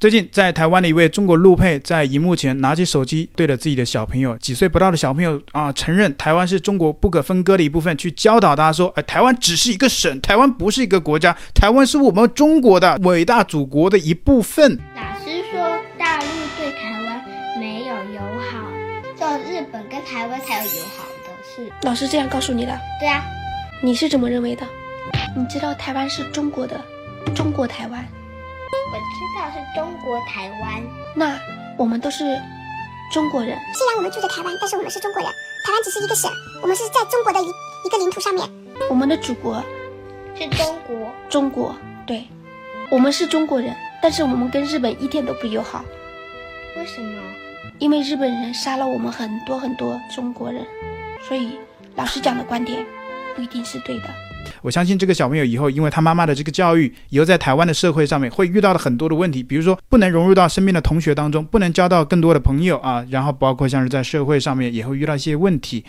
最近，在台湾的一位中国陆配在荧幕前拿起手机，对着自己的小朋友，几岁不到的小朋友啊，承认台湾是中国不可分割的一部分，去教导他说：“哎，台湾只是一个省，台湾不是一个国家，台湾是我们中国的伟大祖国的一部分。”老师说，大陆对台湾没有友好，只有日本跟台湾才有友好的是。老师这样告诉你的？对啊，你是怎么认为的？你知道台湾是中国的，中国台湾。我知道是中国台湾，那我们都是中国人。虽然我们住着台湾，但是我们是中国人。台湾只是一个省，我们是在中国的一一个领土上面。我们的祖国是中国，中国，对，我们是中国人，但是我们跟日本一点都不友好。为什么？因为日本人杀了我们很多很多中国人，所以老师讲的观点不一定是对的。我相信这个小朋友以后，因为他妈妈的这个教育，以后在台湾的社会上面会遇到了很多的问题，比如说不能融入到身边的同学当中，不能交到更多的朋友啊，然后包括像是在社会上面也会遇到一些问题。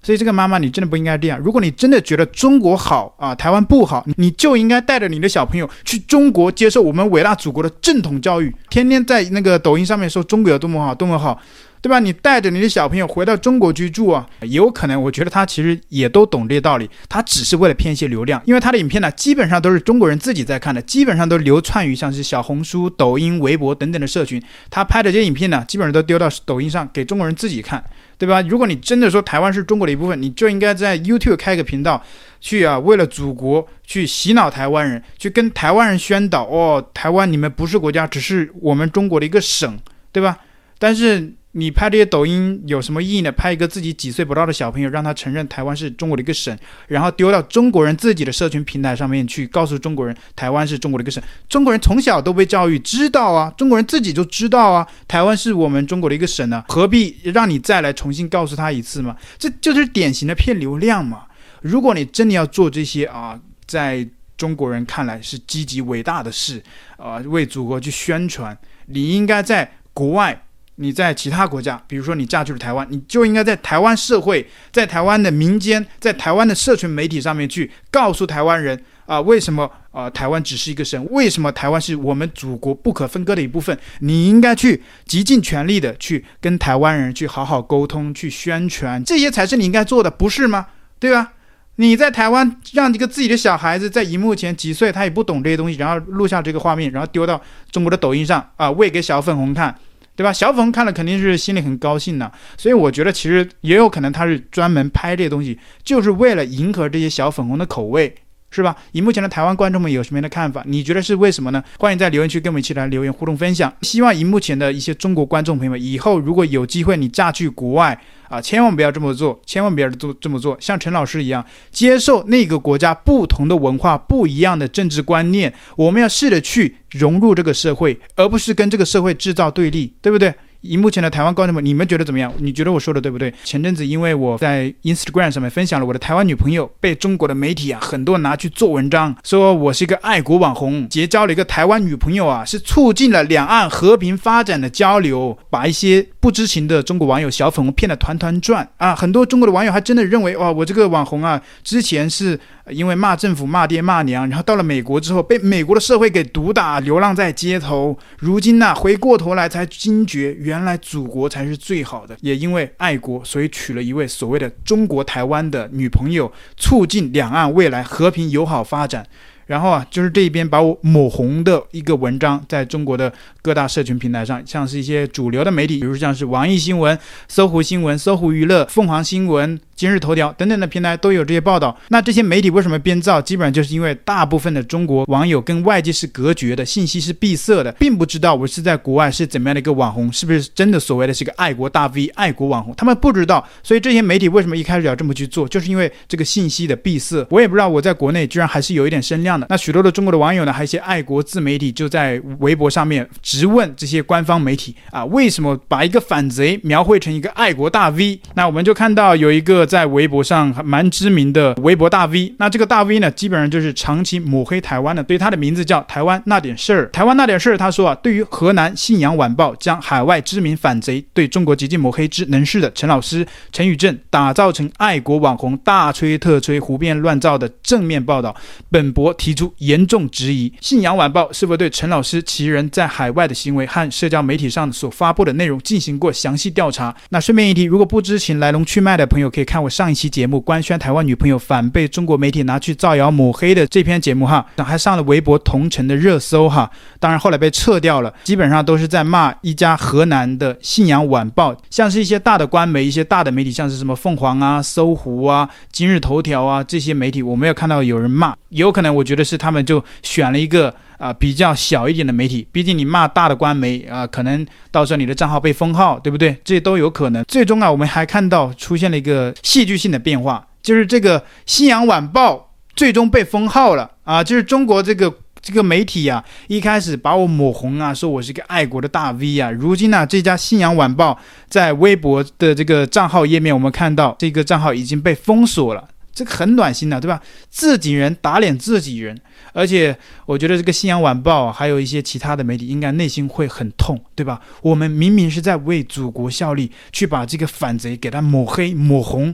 所以这个妈妈，你真的不应该这样。如果你真的觉得中国好啊，台湾不好，你就应该带着你的小朋友去中国接受我们伟大祖国的正统教育，天天在那个抖音上面说中国有多么好，多么好。对吧？你带着你的小朋友回到中国居住啊，有可能，我觉得他其实也都懂这些道理，他只是为了骗一些流量，因为他的影片呢，基本上都是中国人自己在看的，基本上都流窜于像是小红书、抖音、微博等等的社群，他拍的这些影片呢，基本上都丢到抖音上给中国人自己看，对吧？如果你真的说台湾是中国的一部分，你就应该在 YouTube 开个频道，去啊，为了祖国去洗脑台湾人，去跟台湾人宣导哦，台湾你们不是国家，只是我们中国的一个省，对吧？但是。你拍这些抖音有什么意义呢？拍一个自己几岁不到的小朋友，让他承认台湾是中国的一个省，然后丢到中国人自己的社群平台上面去，告诉中国人台湾是中国的一个省。中国人从小都被教育知道啊，中国人自己就知道啊，台湾是我们中国的一个省呢，何必让你再来重新告诉他一次嘛？这就是典型的骗流量嘛。如果你真的要做这些啊，在中国人看来是积极伟大的事啊，为祖国去宣传，你应该在国外。你在其他国家，比如说你嫁去了台湾，你就应该在台湾社会、在台湾的民间、在台湾的社群媒体上面去告诉台湾人啊、为什么啊、台湾只是一个省？为什么台湾是我们祖国不可分割的一部分？你应该去极尽全力的去跟台湾人去好好沟通、去宣传，这些才是你应该做的，不是吗？对吧？你在台湾让一个自己的小孩子在荧幕前几岁，他也不懂这些东西，然后录下这个画面，然后丢到中国的抖音上啊，喂给小粉红看。对吧？小粉红看了肯定是心里很高兴的，所以我觉得其实也有可能他是专门拍这些东西，就是为了迎合这些小粉红的口味，是吧？以目前的台湾观众们有什么样的看法？你觉得是为什么呢？欢迎在留言区跟我们一起来留言互动分享。希望荧幕前的一些中国观众朋友们，以后如果有机会你嫁去国外。啊，千万不要这么做，千万不要做这么做，像陈老师一样，接受那个国家不同的文化、不一样的政治观念，我们要试着去融入这个社会，而不是跟这个社会制造对立，对不对？以目前的台湾观众们，你们觉得怎么样？你觉得我说的对不对？前阵子因为我在 Instagram 上面分享了我的台湾女朋友，被中国的媒体啊很多拿去做文章，说我是一个爱国网红，结交了一个台湾女朋友啊，是促进了两岸和平发展的交流，把一些不知情的中国网友小粉红骗得团团转啊！很多中国的网友还真的认为哇，我这个网红啊，之前是。因为骂政府、骂爹、骂娘，然后到了美国之后被美国的社会给毒打，流浪在街头。如今呢、回过头来才惊觉，原来祖国才是最好的。也因为爱国，所以娶了一位所谓的中国台湾的女朋友，促进两岸未来和平友好发展。然后啊，就是这一边把我抹红的一个文章，在中国的各大社群平台上，像是一些主流的媒体，比如像是网易新闻、搜狐新闻、搜狐娱乐、凤凰新闻。今日头条等等的平台都有这些报道。那这些媒体为什么编造？基本上就是因为大部分的中国网友跟外界是隔绝的，信息是闭塞的，并不知道我是在国外是怎么样的一个网红，是不是真的所谓的是个爱国大 V、爱国网红？他们不知道。所以这些媒体为什么一开始要这么去做？就是因为这个信息的闭塞。我也不知道我在国内居然还是有一点声量的。那许多的中国的网友呢，还有一些爱国自媒体就在微博上面直问这些官方媒体啊，为什么把一个反贼描绘成一个爱国大 V？那我们就看到有一个在微博上还蛮知名的微博大 V。那这个大 V 呢，基本上就是长期抹黑台湾的，对他的名字叫台湾那点事儿。台湾那点事儿，他说啊，对于河南信阳晚报将海外知名反贼对中国极尽抹黑之能事的陈老师陈宇正打造成爱国网红，大吹特吹、胡编乱造的正面报道，本博提出严重质疑。信阳晚报是否对陈老师其人在海外的行为和社交媒体上所发布的内容进行过详细调查？那顺便一提，如果不知情来龙去脉的朋友，可以看我上一期节目《官宣台湾女朋友反被中国媒体拿去造谣抹黑》的这篇节目哈，还上了微博同城的热搜哈。当然后来被撤掉了，基本上都是在骂一家河南的信阳晚报，像是一些大的官媒、一些大的媒体，像是什么凤凰啊、搜狐啊、今日头条啊这些媒体，我没有看到有人骂，有可能我觉得是他们就选了一个。啊，比较小一点的媒体，毕竟你骂大的官媒啊，可能到时候你的账号被封号，对不对？这都有可能。最终啊，我们还看到出现了一个戏剧性的变化，就是这个《信阳晚报》最终被封号了啊！就是中国这个这个媒体啊，一开始把我抹红啊，说我是一个爱国的大 V 啊，如今呢、这家《信阳晚报》在微博的这个账号页面，我们看到这个账号已经被封锁了。这个很暖心的，对吧？自己人打脸自己人，而且我觉得这个《信阳晚报》还有一些其他的媒体，应该内心会很痛，对吧？我们明明是在为祖国效力，去把这个反贼给他抹黑抹红，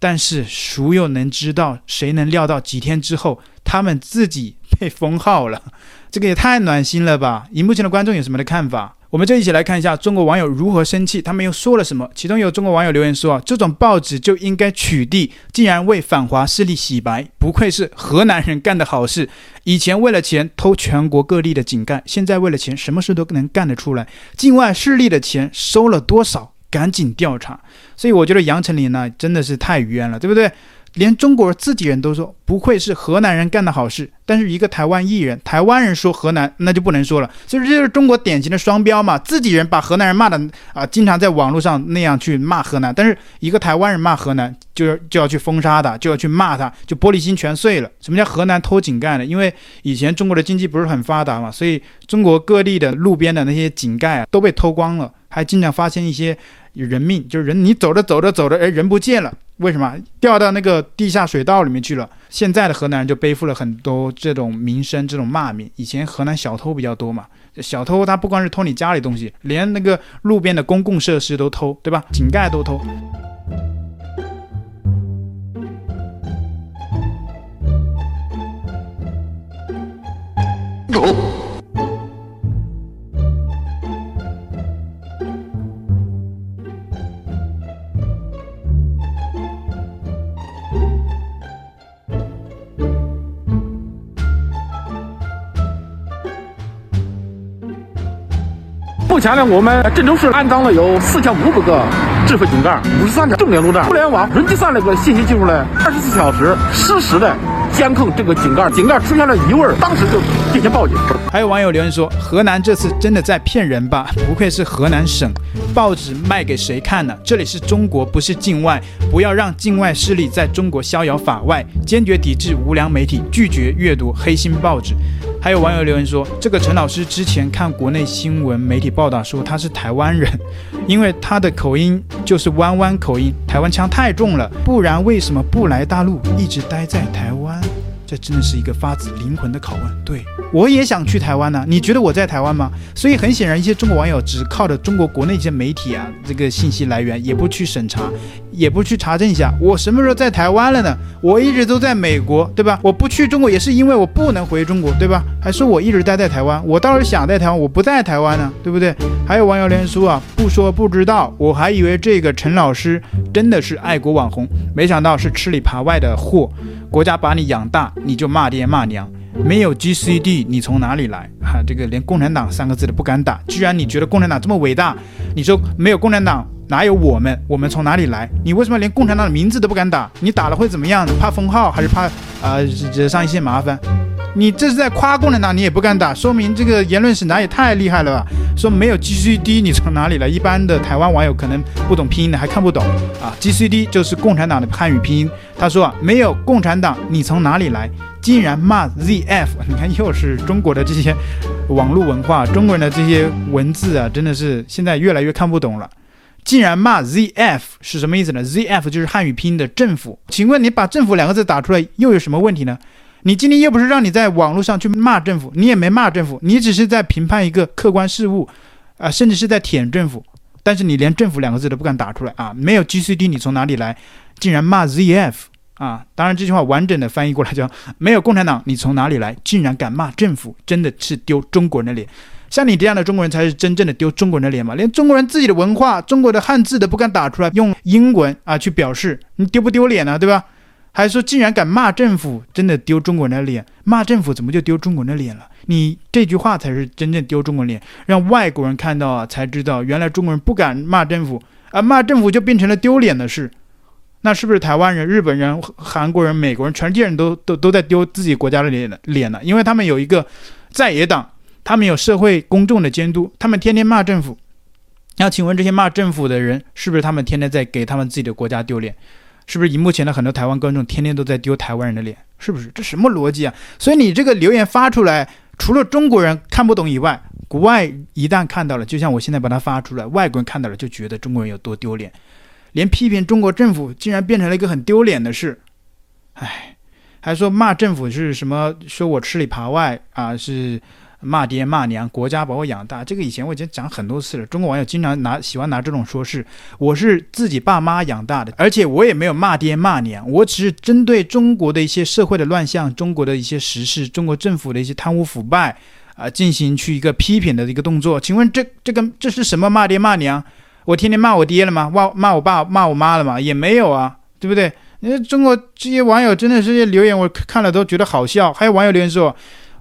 但是孰又能知道？谁能料到几天之后，他们自己被封号了？这个也太暖心了吧！荧幕前的观众有什么的看法？我们就一起来看一下中国网友如何生气，他们又说了什么？其中有中国网友留言说：“啊，这种报纸就应该取缔，竟然为反华势力洗白，不愧是河南人干的好事。以前为了钱偷全国各地的井盖，现在为了钱什么事都能干得出来。境外势力的钱收了多少？赶紧调查。”所以我觉得杨丞琳呢真的是太冤了，对不对？连中国自己人都说不愧是河南人干的好事，但是一个台湾艺人，台湾人说河南那就不能说了，所以这就是中国典型的双标嘛。自己人把河南人骂的啊，经常在网络上那样去骂河南，但是一个台湾人骂河南，就要就要去封杀他，就要去骂他，就玻璃心全碎了。什么叫河南偷井盖呢？因为以前中国的经济不是很发达嘛，所以中国各地的路边的那些井盖啊都被偷光了，还经常发现一些人命，就是人你走着走着走着，哎，人不见了。为什么掉到那个地下水道里面去了？现在的河南人就背负了很多这种名声、这种骂名。以前河南小偷比较多嘛，小偷他不光是偷你家里东西，连那个路边的公共设施都偷，对吧？井盖都偷。目前呢，我们郑州市安装了有四千五百个智慧井盖，五十三条重点路段，互联网云计算那个信息技术呢，二十四小时实时的监控这个井盖，井盖出现了异味，当时就进行报警。还有网友留言说，河南这次真的在骗人吧？不愧是河南省，报纸卖给谁看呢？这里是中国，不是境外，不要让境外势力在中国逍遥法外，坚决抵制无良媒体，拒绝阅读黑心报纸。还有网友留言说，这个陈老师之前看国内新闻媒体报道说他是台湾人，因为他的口音就是弯弯口音，台湾腔太重了，不然为什么不来大陆，一直待在台湾？这真的是一个发自灵魂的拷问。对，我也想去台湾呢、你觉得我在台湾吗？所以很显然，一些中国网友只靠着中国国内一些媒体啊，这个信息来源也不去审查，也不去查证一下，我什么时候在台湾了呢？我一直都在美国，对吧？我不去中国也是因为我不能回中国，对吧？还说我一直待在台湾，我倒是想在台湾，我不在台湾呢，对不对？还有网友连说啊，不说不知道，我还以为这个陈老师真的是爱国网红，没想到是吃里扒外的货。国家把你养大，你就骂爹骂娘，没有 GCD，你从哪里来？哈、这个连共产党三个字都不敢打，居然你觉得共产党这么伟大？你说没有共产党，哪有我们？我们从哪里来？你为什么连共产党的名字都不敢打？你打了会怎么样？怕封号还是怕啊、惹上一些麻烦？你这是在夸共产党，你也不敢打，说明这个言论审查也太厉害了吧？说没有 GCD，你从哪里来？一般的台湾网友可能不懂拼音的还看不懂啊。GCD 就是共产党的汉语拼音。他说啊，没有共产党，你从哪里来？竟然骂 ZF，你看又是中国的这些网络文化，中国人的这些文字啊，真的是现在越来越看不懂了。竟然骂 ZF 是什么意思呢？ZF 就是汉语拼音的政府。请问你把政府两个字打出来又有什么问题呢？你今天又不是让你在网络上去骂政府，你也没骂政府，你只是在评判一个客观事物，啊、甚至是在舔政府。但是你连政府两个字都不敢打出来啊！没有 GCD，你从哪里来？竟然骂 ZF 啊！当然这句话完整的翻译过来叫没有共产党，你从哪里来？竟然敢骂政府，真的是丢中国人的脸。像你这样的中国人才是真正的丢中国人的脸嘛？连中国人自己的文化、中国的汉字都不敢打出来，用英文啊去表示，你丢不丢脸呢？对吧？还说竟然敢骂政府，真的丢中国人的脸。骂政府怎么就丢中国人的脸了？你这句话才是真正丢中国脸，让外国人看到啊，才知道原来中国人不敢骂政府啊，骂政府就变成了丢脸的事。那是不是台湾人、日本人、韩国人、美国人，全世界人都都都在丢自己国家的脸脸呢？因为他们有一个在野党。他们有社会公众的监督，他们天天骂政府。那请问这些骂政府的人，是不是他们天天在给他们自己的国家丢脸？是不是荧幕前的很多台湾观众天天都在丢台湾人的脸？是不是？这什么逻辑啊？所以你这个留言发出来，除了中国人看不懂以外，国外一旦看到了，就像我现在把它发出来，外国人看到了就觉得中国人有多丢脸，连批评中国政府竟然变成了一个很丢脸的事。唉，还说骂政府是什么？说我吃里扒外啊，是。骂爹骂娘，国家把我养大，这个以前我已经讲很多次了。中国网友经常拿喜欢拿这种说事，我是自己爸妈养大的，而且我也没有骂爹骂娘，我只是针对中国的一些社会的乱象、中国的一些时事、中国政府的一些贪污腐败啊、进行去一个批评的一个动作。请问这这个这是什么骂爹骂娘？我天天骂我爹了吗？骂骂我爸骂我妈了吗？也没有啊，对不对？那中国这些网友真的是留言，我看了都觉得好笑。还有网友留言说。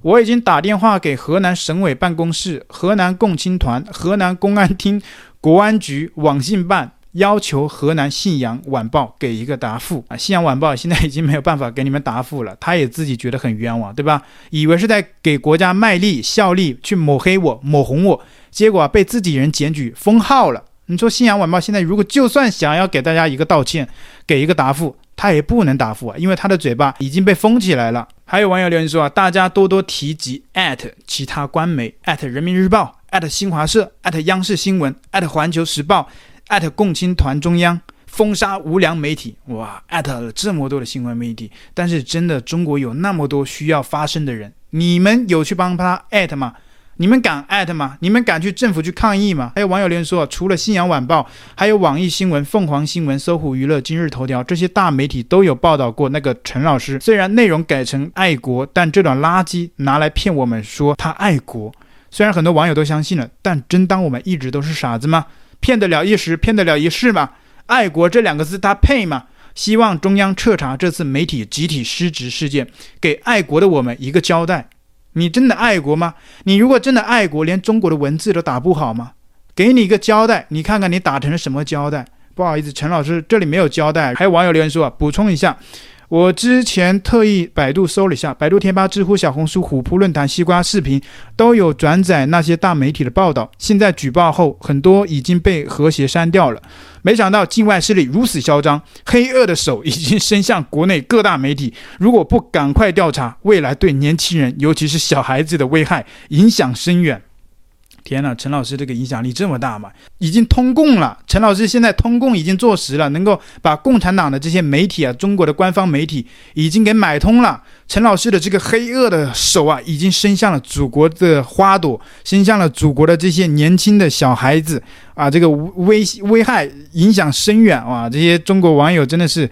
我已经打电话给河南省委办公室、河南共青团、河南公安厅、国安局、网信办，要求河南信阳晚报给一个答复啊！信阳晚报现在已经没有办法给你们答复了，他也自己觉得很冤枉，对吧？以为是在给国家卖力、效力，去抹黑我、抹红我，结果被自己人检举封号了。你说信阳晚报现在如果就算想要给大家一个道歉，给一个答复，他也不能答复啊，因为他的嘴巴已经被封起来了。还有网友留言说啊，大家多多提及艾特其他官媒，艾特人民日报，艾特新华社，艾特央视新闻，艾特环球时报，艾特共青团中央，封杀无良媒体。哇，艾特了这么多的新闻媒体，但是真的中国有那么多需要发声的人，你们有去帮他艾特吗？你们敢艾特吗？你们敢去政府去抗议吗？还有网友留言说，除了《信阳晚报》，还有网易新闻、凤凰新闻、搜狐娱乐、今日头条这些大媒体都有报道过那个陈老师。虽然内容改成爱国，但这段垃圾拿来骗我们说他爱国。虽然很多网友都相信了，但真当我们一直都是傻子吗？骗得了一时，骗得了一世吗？爱国这两个字，他配吗？希望中央彻查这次媒体集体失职事件，给爱国的我们一个交代。你真的爱国吗？你如果真的爱国，连中国的文字都打不好吗？给你一个交代，你看看你打成了什么交代？不好意思，陈老师这里没有交代。还有网友留言说啊，补充一下。我之前特意百度搜了一下，百度贴吧、知乎、小红书、虎扑论坛、西瓜视频都有转载那些大媒体的报道。现在举报后，很多已经被和谐删掉了。没想到境外势力如此嚣张，黑恶的手已经伸向国内各大媒体。如果不赶快调查，未来对年轻人，尤其是小孩子的危害影响深远。天呐，陈老师这个影响力这么大吗？已经通共了。陈老师现在通共已经坐实了，能够把共产党的这些媒体啊，中国的官方媒体已经给买通了。陈老师的这个黑恶的手啊，已经伸向了祖国的花朵，伸向了祖国的这些年轻的小孩子啊，这个危危害影响深远哇！这些中国网友真的是。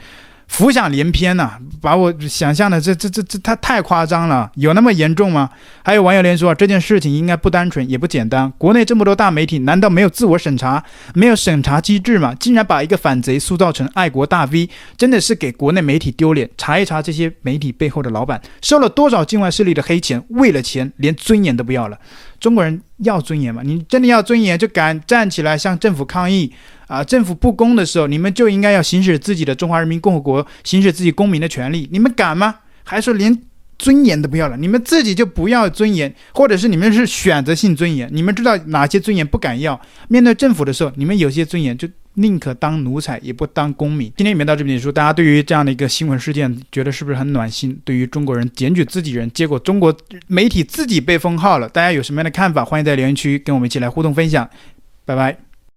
浮想联翩呐，把我想象的这这这这他太夸张了，有那么严重吗？还有网友连说，这件事情应该不单纯也不简单。国内这么多大媒体，难道没有自我审查，没有审查机制吗？竟然把一个反贼塑造成爱国大 V，真的是给国内媒体丢脸。查一查这些媒体背后的老板，收了多少境外势力的黑钱，为了钱连尊严都不要了。中国人要尊严吗？你真的要尊严，就敢站起来向政府抗议。啊，政府不公的时候，你们就应该要行使自己的中华人民共和国行使自己公民的权利。你们敢吗？还说连尊严都不要了？你们自己就不要尊严，或者是你们是选择性尊严？你们知道哪些尊严不敢要？面对政府的时候，你们有些尊严就宁可当奴才，也不当公民。今天里面到这边结束，大家对于这样的一个新闻事件，觉得是不是很暖心？对于中国人检举自己人，结果中国媒体自己被封号了，大家有什么样的看法？欢迎在留言区跟我们一起来互动分享。拜拜。